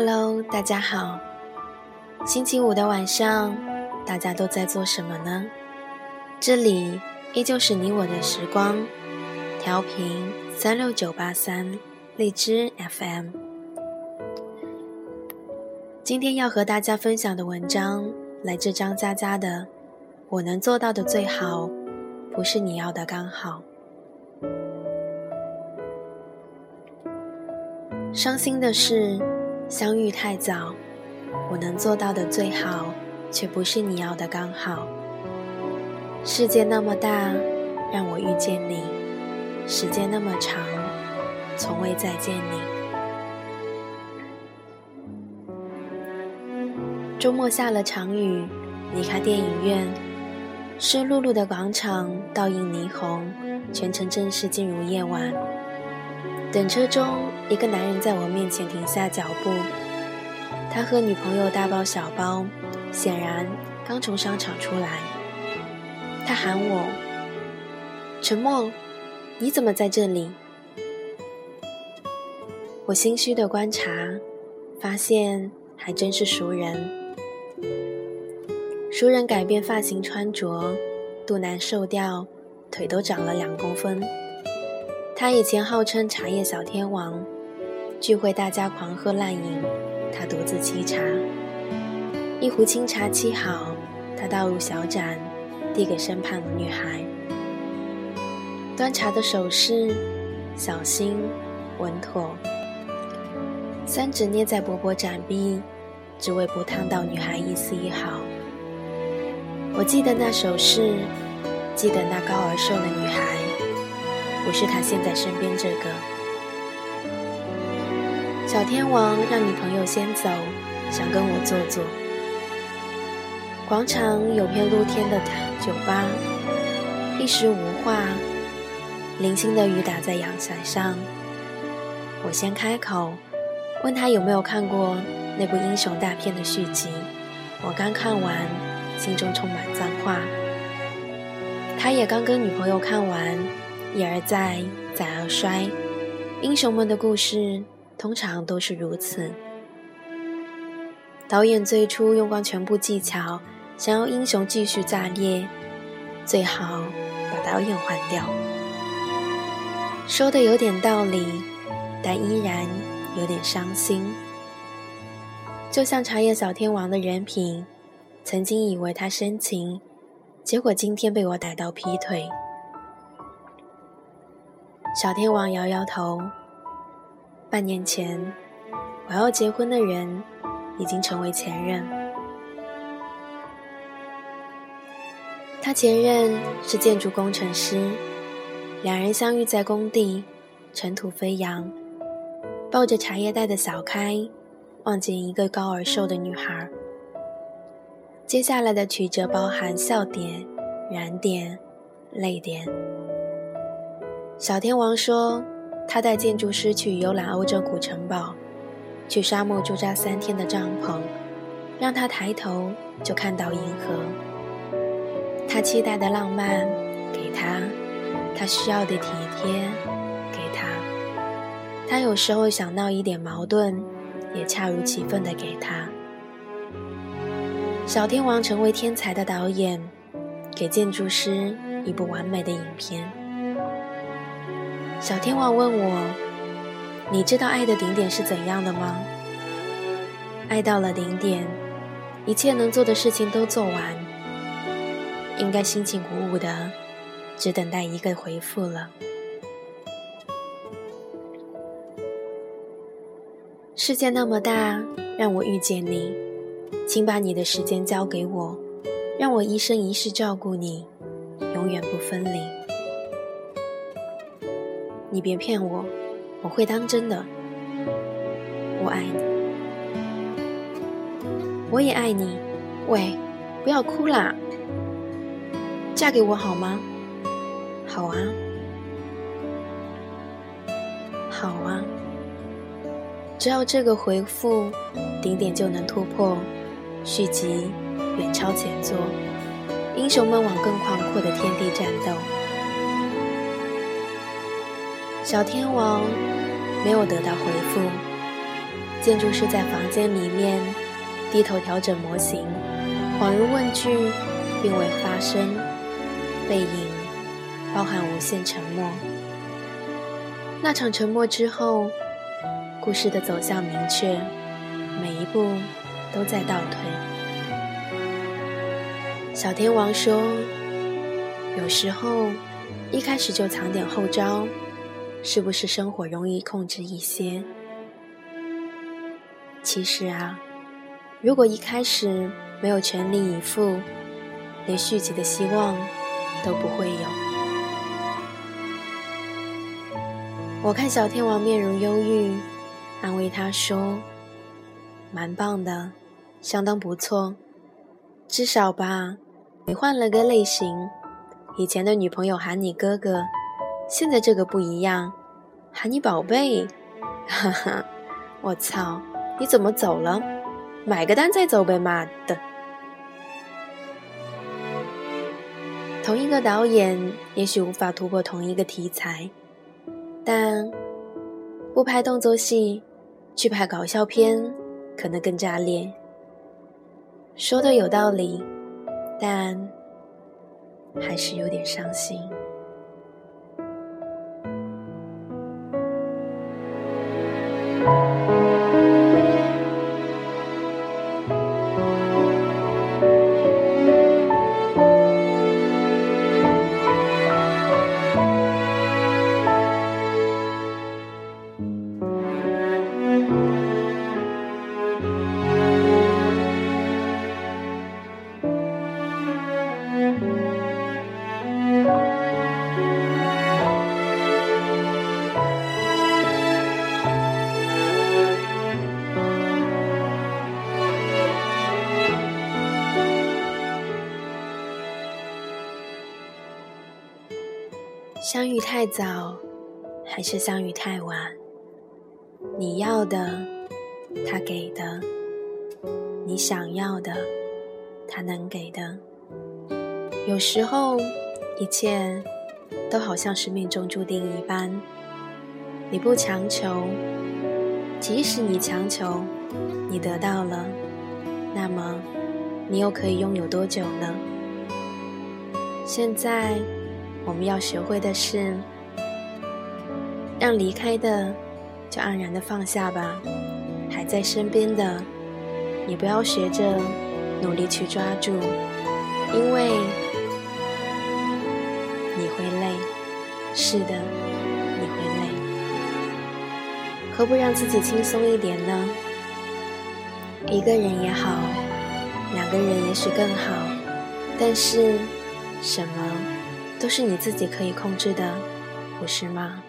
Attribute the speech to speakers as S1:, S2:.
S1: Hello，大家好。星期五的晚上，大家都在做什么呢？这里依旧是你我的时光，调频三六九八三，荔枝 FM。今天要和大家分享的文章来自张嘉佳的《我能做到的最好，不是你要的刚好》。伤心的是。相遇太早，我能做到的最好，却不是你要的刚好。世界那么大，让我遇见你；时间那么长，从未再见你。周末下了场雨，离开电影院，湿漉漉的广场倒映霓虹，全城正式进入夜晚。等车中，一个男人在我面前停下脚步。他和女朋友大包小包，显然刚从商场出来。他喊我：“陈默，你怎么在这里？”我心虚的观察，发现还真是熟人。熟人改变发型、穿着，肚腩瘦掉，腿都长了两公分。他以前号称茶叶小天王，聚会大家狂喝滥饮，他独自沏茶。一壶清茶沏好，他倒入小盏，递给身旁的女孩。端茶的手势小心稳妥，三指捏在薄薄盏壁，只为不烫到女孩一丝一毫。我记得那手势，记得那高而瘦的女孩。不是他现在身边这个小天王，让女朋友先走，想跟我坐坐。广场有片露天的酒吧，一时无话。零星的雨打在阳伞上，我先开口，问他有没有看过那部英雄大片的续集。我刚看完，心中充满脏话。他也刚跟女朋友看完。一而再，再而衰，英雄们的故事通常都是如此。导演最初用光全部技巧，想要英雄继续炸裂，最好把导演换掉。说的有点道理，但依然有点伤心。就像茶叶小天王的人品，曾经以为他深情，结果今天被我逮到劈腿。小天王摇摇头。半年前，我要结婚的人已经成为前任。他前任是建筑工程师，两人相遇在工地，尘土飞扬，抱着茶叶袋的小开，望见一个高而瘦的女孩。接下来的曲折包含笑点、燃点、泪点。小天王说：“他带建筑师去游览欧洲古城堡，去沙漠驻扎三天的帐篷，让他抬头就看到银河。他期待的浪漫给他，他需要的体贴给他，他有时候想闹一点矛盾，也恰如其分的给他。小天王成为天才的导演，给建筑师一部完美的影片。”小天王问我：“你知道爱的顶点是怎样的吗？爱到了顶点，一切能做的事情都做完，应该心情鼓舞的，只等待一个回复了。世界那么大，让我遇见你，请把你的时间交给我，让我一生一世照顾你，永远不分离。”你别骗我，我会当真的。我爱你，我也爱你。喂，不要哭啦，嫁给我好吗？好啊，好啊。只要这个回复，顶点就能突破，续集远超前作，英雄们往更广阔的天地战斗。小天王没有得到回复，建筑师在房间里面低头调整模型，恍如问句，并未发声。背影包含无限沉默。那场沉默之后，故事的走向明确，每一步都在倒退。小天王说：“有时候一开始就藏点后招，是不是生活容易控制一些？”其实啊，如果一开始没有全力以赴，连续集的希望都不会有。我看小天王面容忧郁，安慰他说：“蛮棒的，相当不错，至少吧，你换了个类型。以前的女朋友喊你哥哥，现在这个不一样，喊你宝贝。哈哈，我操！”你怎么走了？买个单再走呗，妈的！同一个导演也许无法突破同一个题材，但不拍动作戏，去拍搞笑片，可能更炸裂。说的有道理，但还是有点伤心。相遇太早，还是相遇太晚？你要的，他给的；你想要的，他能给的。有时候，一切都好像是命中注定一般。你不强求，即使你强求，你得到了，那么你又可以拥有多久呢？现在。我们要学会的是，让离开的就安然的放下吧，还在身边的，也不要学着努力去抓住，因为你会累。是的，你会累。何不让自己轻松一点呢？一个人也好，两个人也许更好，但是什么？都是你自己可以控制的，不是吗？